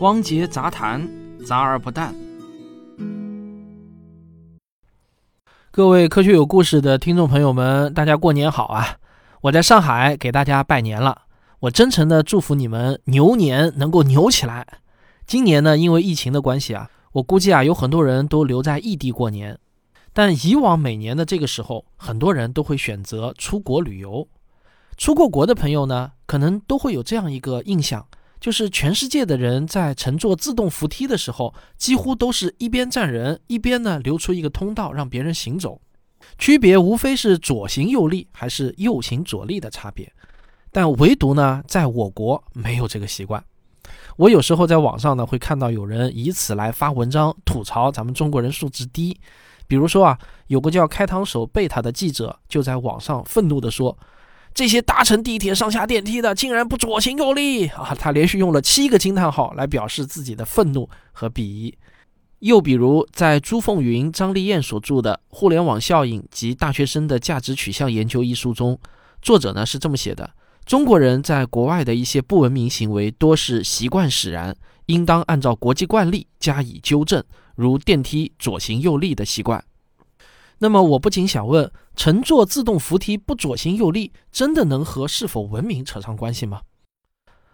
汪杰杂谈，杂而不淡。各位科学有故事的听众朋友们，大家过年好啊！我在上海给大家拜年了，我真诚的祝福你们牛年能够牛起来。今年呢，因为疫情的关系啊，我估计啊，有很多人都留在异地过年。但以往每年的这个时候，很多人都会选择出国旅游。出过国的朋友呢，可能都会有这样一个印象。就是全世界的人在乘坐自动扶梯的时候，几乎都是一边站人，一边呢留出一个通道让别人行走，区别无非是左行右立还是右行左立的差别，但唯独呢在我国没有这个习惯。我有时候在网上呢会看到有人以此来发文章吐槽咱们中国人素质低，比如说啊，有个叫开膛手贝塔的记者就在网上愤怒地说。这些搭乘地铁上下电梯的，竟然不左行右立啊！他连续用了七个惊叹号来表示自己的愤怒和鄙夷。又比如，在朱凤云、张丽燕所著的《互联网效应及大学生的价值取向研究》一书中，作者呢是这么写的：中国人在国外的一些不文明行为多是习惯使然，应当按照国际惯例加以纠正，如电梯左行右立的习惯。那么我不仅想问，乘坐自动扶梯不左行右立，真的能和是否文明扯上关系吗？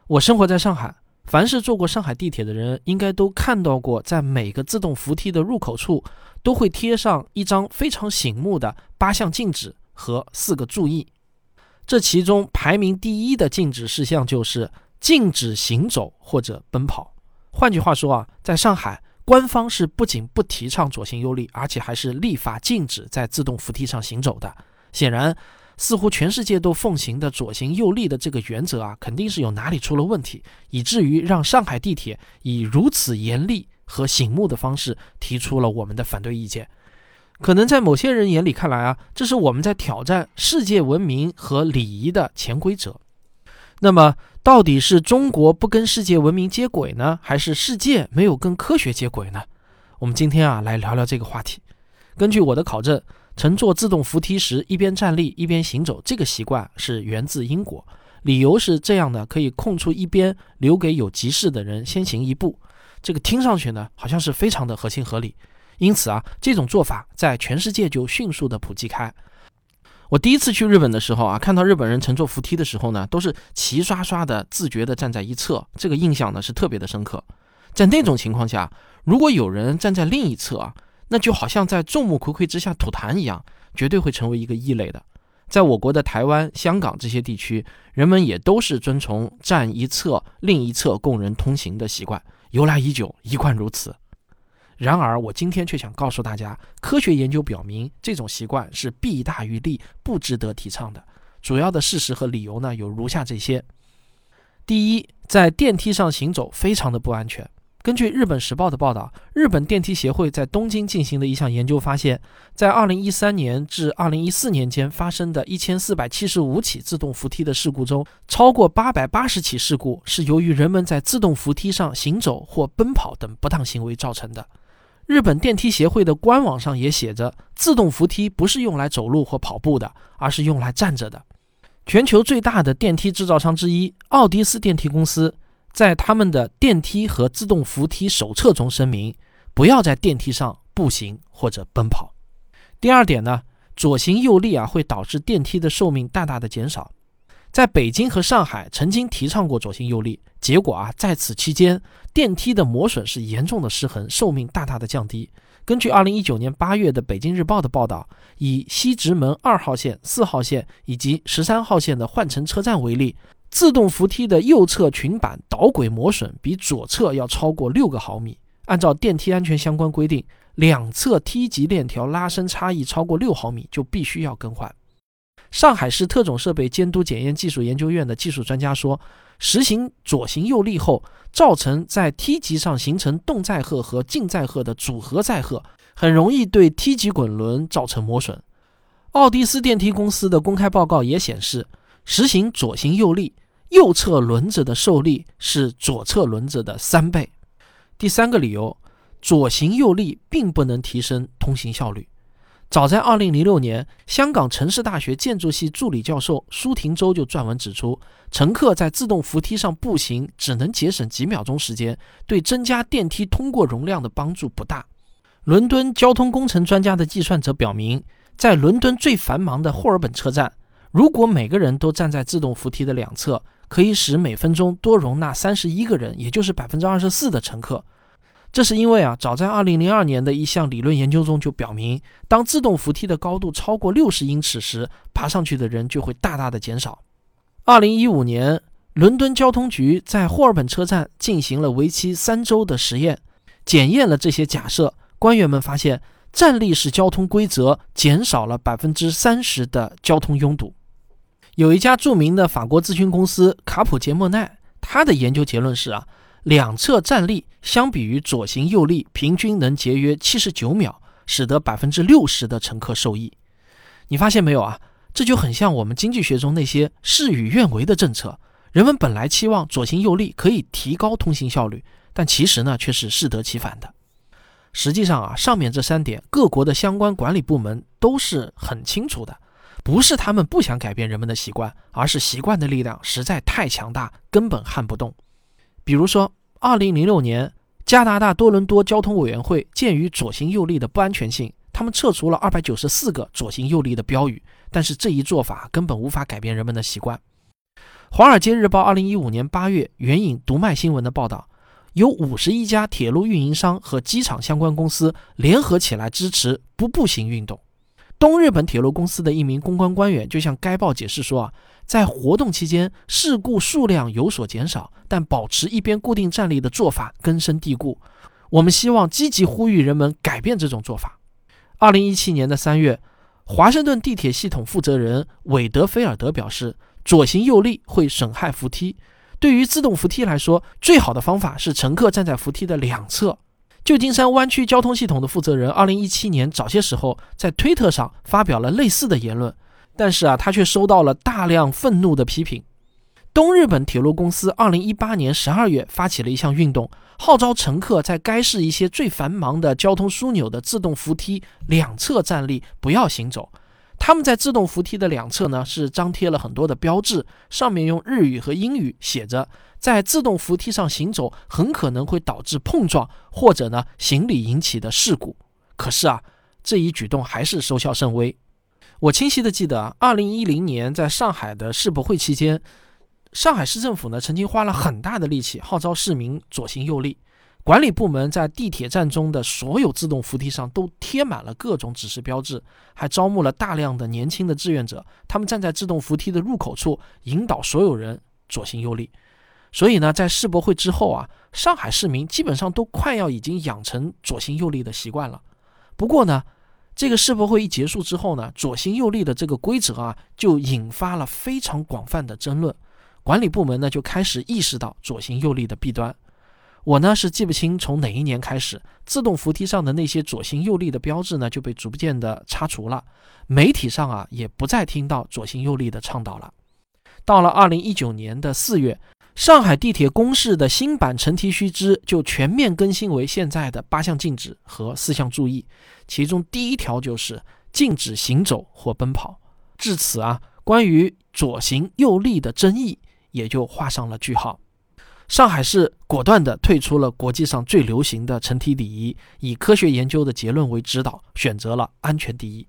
我生活在上海，凡是坐过上海地铁的人，应该都看到过，在每个自动扶梯的入口处，都会贴上一张非常醒目的八项禁止和四个注意。这其中排名第一的禁止事项就是禁止行走或者奔跑。换句话说啊，在上海。官方是不仅不提倡左行右立，而且还是立法禁止在自动扶梯上行走的。显然，似乎全世界都奉行的左行右立的这个原则啊，肯定是有哪里出了问题，以至于让上海地铁以如此严厉和醒目的方式提出了我们的反对意见。可能在某些人眼里看来啊，这是我们在挑战世界文明和礼仪的潜规则。那么，到底是中国不跟世界文明接轨呢，还是世界没有跟科学接轨呢？我们今天啊，来聊聊这个话题。根据我的考证，乘坐自动扶梯时一边站立一边行走这个习惯是源自英国，理由是这样的，可以空出一边留给有急事的人先行一步。这个听上去呢，好像是非常的合情合理。因此啊，这种做法在全世界就迅速的普及开。我第一次去日本的时候啊，看到日本人乘坐扶梯的时候呢，都是齐刷刷的自觉的站在一侧，这个印象呢是特别的深刻。在那种情况下，如果有人站在另一侧啊，那就好像在众目睽睽之下吐痰一样，绝对会成为一个异类的。在我国的台湾、香港这些地区，人们也都是遵从站一侧，另一侧供人通行的习惯，由来已久，一贯如此。然而，我今天却想告诉大家，科学研究表明，这种习惯是弊大于利，不值得提倡的。主要的事实和理由呢，有如下这些：第一，在电梯上行走非常的不安全。根据日本时报的报道，日本电梯协会在东京进行的一项研究发现，在2013年至2014年间发生的一千四百七十五起自动扶梯的事故中，超过八百八十起事故是由于人们在自动扶梯上行走或奔跑等不当行为造成的。日本电梯协会的官网上也写着，自动扶梯不是用来走路或跑步的，而是用来站着的。全球最大的电梯制造商之一奥迪斯电梯公司在他们的电梯和自动扶梯手册中声明，不要在电梯上步行或者奔跑。第二点呢，左行右立啊会导致电梯的寿命大大的减少。在北京和上海曾经提倡过左行右立，结果啊，在此期间，电梯的磨损是严重的失衡，寿命大大的降低。根据2019年8月的《北京日报》的报道，以西直门二号线、四号线以及十三号线的换乘车站为例，自动扶梯的右侧裙板导轨磨损比左侧要超过六个毫米。按照电梯安全相关规定，两侧梯级链条拉伸差异超过六毫米就必须要更换。上海市特种设备监督检验技术研究院的技术专家说，实行左行右立后，造成在梯级上形成动载荷和静载荷的组合载荷，很容易对梯级滚轮造成磨损。奥迪斯电梯公司的公开报告也显示，实行左行右立，右侧轮子的受力是左侧轮子的三倍。第三个理由，左行右立并不能提升通行效率。早在2006年，香港城市大学建筑系助理教授舒廷洲就撰文指出，乘客在自动扶梯上步行只能节省几秒钟时间，对增加电梯通过容量的帮助不大。伦敦交通工程专家的计算则表明，在伦敦最繁忙的霍尔本车站，如果每个人都站在自动扶梯的两侧，可以使每分钟多容纳三十一个人，也就是百分之二十四的乘客。这是因为啊，早在二零零二年的一项理论研究中就表明，当自动扶梯的高度超过六十英尺时，爬上去的人就会大大的减少。二零一五年，伦敦交通局在霍尔本车站进行了为期三周的实验，检验了这些假设。官员们发现，站立式交通规则减少了百分之三十的交通拥堵。有一家著名的法国咨询公司卡普杰莫奈，他的研究结论是啊。两侧站立相比于左行右立，平均能节约七十九秒，使得百分之六十的乘客受益。你发现没有啊？这就很像我们经济学中那些事与愿违的政策。人们本来期望左行右立可以提高通行效率，但其实呢却是适得其反的。实际上啊，上面这三点，各国的相关管理部门都是很清楚的，不是他们不想改变人们的习惯，而是习惯的力量实在太强大，根本撼不动。比如说，二零零六年，加拿大多伦多交通委员会鉴于左行右立的不安全性，他们撤除了二百九十四个左行右立的标语。但是这一做法根本无法改变人们的习惯。华尔街日报二零一五年八月援引读卖新闻的报道，有五十一家铁路运营商和机场相关公司联合起来支持不步行运动。东日本铁路公司的一名公关官员就向该报解释说：“啊。”在活动期间，事故数量有所减少，但保持一边固定站立的做法根深蒂固。我们希望积极呼吁人们改变这种做法。二零一七年的三月，华盛顿地铁系统负责人韦德菲尔德表示，左行右立会损害扶梯。对于自动扶梯来说，最好的方法是乘客站在扶梯的两侧。旧金山湾区交通系统的负责人二零一七年早些时候在推特上发表了类似的言论。但是啊，他却收到了大量愤怒的批评。东日本铁路公司二零一八年十二月发起了一项运动，号召乘客在该市一些最繁忙的交通枢纽的自动扶梯两侧站立，不要行走。他们在自动扶梯的两侧呢，是张贴了很多的标志，上面用日语和英语写着：“在自动扶梯上行走很可能会导致碰撞或者呢行李引起的事故。”可是啊，这一举动还是收效甚微。我清晰的记得，二零一零年在上海的世博会期间，上海市政府呢曾经花了很大的力气号召市民左行右立。管理部门在地铁站中的所有自动扶梯上都贴满了各种指示标志，还招募了大量的年轻的志愿者，他们站在自动扶梯的入口处引导所有人左行右立。所以呢，在世博会之后啊，上海市民基本上都快要已经养成左行右立的习惯了。不过呢，这个世博会一结束之后呢，左行右立的这个规则啊，就引发了非常广泛的争论。管理部门呢就开始意识到左行右立的弊端。我呢是记不清从哪一年开始，自动扶梯上的那些左行右立的标志呢就被逐渐的擦除了。媒体上啊也不再听到左行右立的倡导了。到了二零一九年的四月。上海地铁公示的新版乘梯须知就全面更新为现在的八项禁止和四项注意，其中第一条就是禁止行走或奔跑。至此啊，关于左行右立的争议也就画上了句号。上海市果断地退出了国际上最流行的乘梯礼仪，以科学研究的结论为指导，选择了安全第一。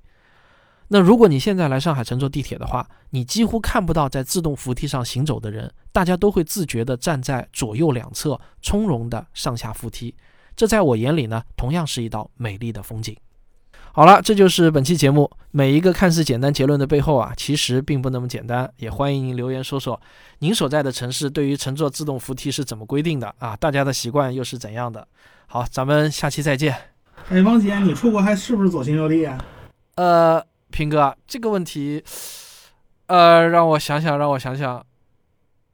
那如果你现在来上海乘坐地铁的话，你几乎看不到在自动扶梯上行走的人，大家都会自觉地站在左右两侧，从容地上下扶梯。这在我眼里呢，同样是一道美丽的风景。好了，这就是本期节目。每一个看似简单结论的背后啊，其实并不那么简单。也欢迎您留言说说，您所在的城市对于乘坐自动扶梯是怎么规定的啊？大家的习惯又是怎样的？好，咱们下期再见。哎，王姐，你出国还是不是左行右立啊？呃。平哥，这个问题，呃，让我想想，让我想想。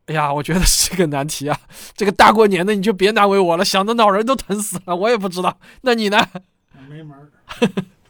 哎呀，我觉得是个难题啊！这个大过年的，你就别难为我了，想的脑仁都疼死了。我也不知道，那你呢？没门儿。